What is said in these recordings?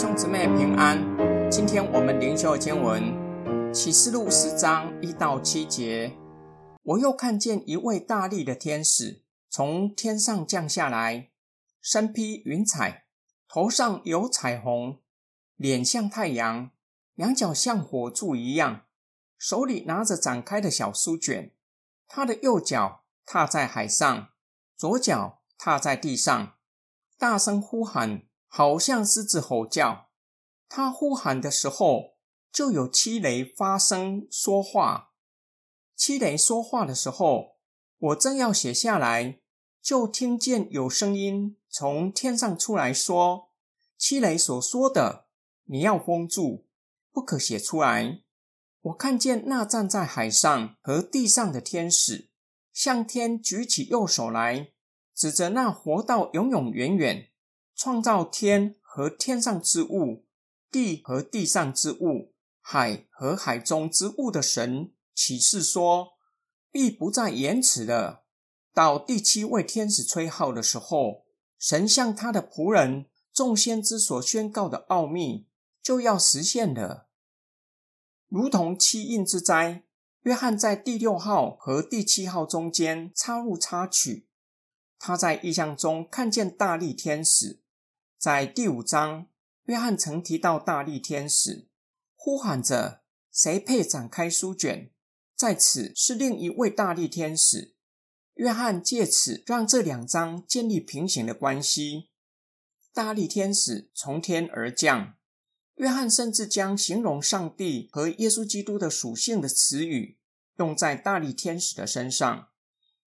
兄姊妹平安。今天我们灵修经文启示录十章一到七节。我又看见一位大力的天使从天上降下来，身披云彩，头上有彩虹，脸像太阳，两脚像火柱一样，手里拿着展开的小书卷。他的右脚踏在海上，左脚踏在地上，大声呼喊。好像狮子吼叫，他呼喊的时候，就有七雷发声说话。七雷说话的时候，我正要写下来，就听见有声音从天上出来说：“七雷所说的，你要封住，不可写出来。”我看见那站在海上和地上的天使，向天举起右手来，指着那活到永永远远。创造天和天上之物，地和地上之物，海和海中之物的神启示说，必不再延迟了。到第七位天使吹号的时候，神向他的仆人众先知所宣告的奥秘就要实现了，如同七印之灾。约翰在第六号和第七号中间插入插曲，他在意象中看见大力天使。在第五章，约翰曾提到大力天使呼喊着：“谁配展开书卷？”在此是另一位大力天使。约翰借此让这两章建立平行的关系。大力天使从天而降，约翰甚至将形容上帝和耶稣基督的属性的词语用在大力天使的身上，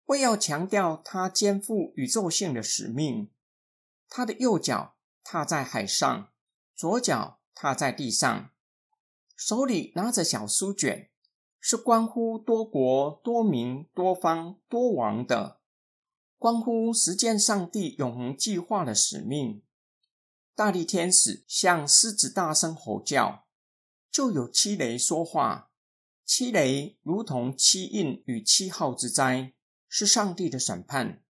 为要强调他肩负宇宙性的使命。他的右脚。踏在海上，左脚踏在地上，手里拿着小书卷，是关乎多国、多民、多方、多王的，关乎实践上帝永恒计划的使命。大力天使向狮子大声吼叫，就有七雷说话。七雷如同七印与七号之灾，是上帝的审判。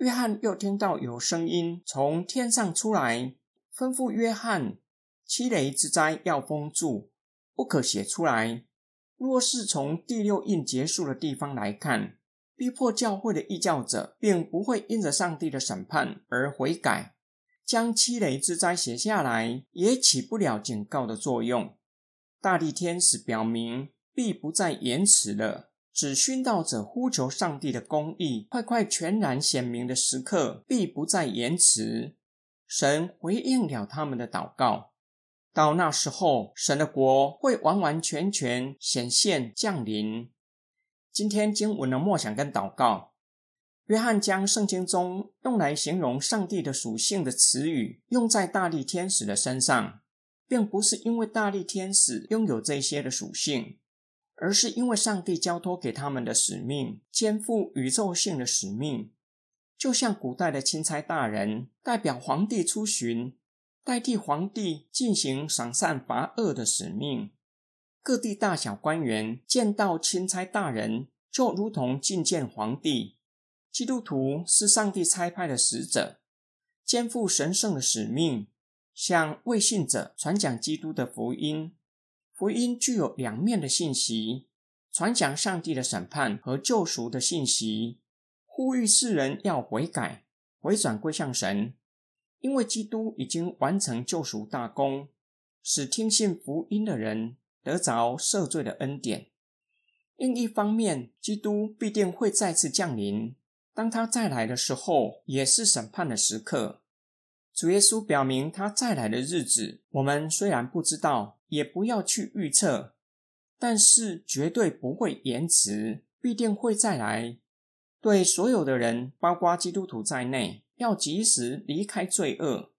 约翰又听到有声音从天上出来，吩咐约翰：七雷之灾要封住，不可写出来。若是从第六印结束的地方来看，逼迫教会的异教者，并不会因着上帝的审判而悔改。将七雷之灾写下来，也起不了警告的作用。大地天使表明，必不再延迟了。指殉道者呼求上帝的公义快快全然显明的时刻，必不再延迟。神回应了他们的祷告。到那时候，神的国会完完全全显现降临。今天经文的默想跟祷告，约翰将圣经中用来形容上帝的属性的词语用在大力天使的身上，并不是因为大力天使拥有这些的属性。而是因为上帝交托给他们的使命，肩负宇宙性的使命，就像古代的钦差大人代表皇帝出巡，代替皇帝进行赏善罚恶的使命。各地大小官员见到钦差大人，就如同觐见皇帝。基督徒是上帝差派的使者，肩负神圣的使命，向未信者传讲基督的福音。福音具有两面的信息：传讲上帝的审判和救赎的信息，呼吁世人要悔改、回转归向神，因为基督已经完成救赎大功，使听信福音的人得着赦罪的恩典。另一方面，基督必定会再次降临，当他再来的时候，也是审判的时刻。主耶稣表明他再来的日子，我们虽然不知道。也不要去预测，但是绝对不会延迟，必定会再来。对所有的人，包括基督徒在内，要及时离开罪恶。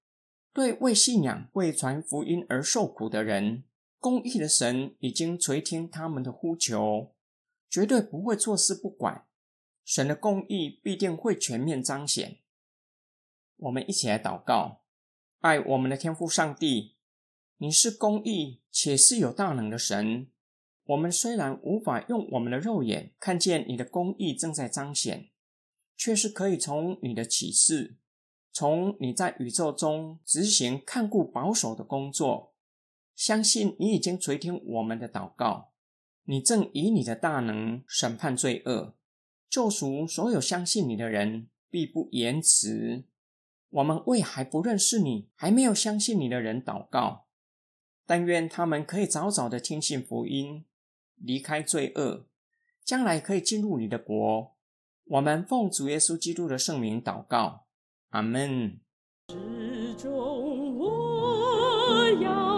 对为信仰、为传福音而受苦的人，公义的神已经垂听他们的呼求，绝对不会坐视不管。神的公义必定会全面彰显。我们一起来祷告，爱我们的天父上帝。你是公义且是有大能的神。我们虽然无法用我们的肉眼看见你的公义正在彰显，却是可以从你的启示从你在宇宙中执行看顾保守的工作，相信你已经垂听我们的祷告。你正以你的大能审判罪恶，救赎所有相信你的人，必不延迟。我们为还不认识你、还没有相信你的人祷告，但愿他们可以早早的听信福音，离开罪恶，将来可以进入你的国。我们奉主耶稣基督的圣名祷告，阿门。我要。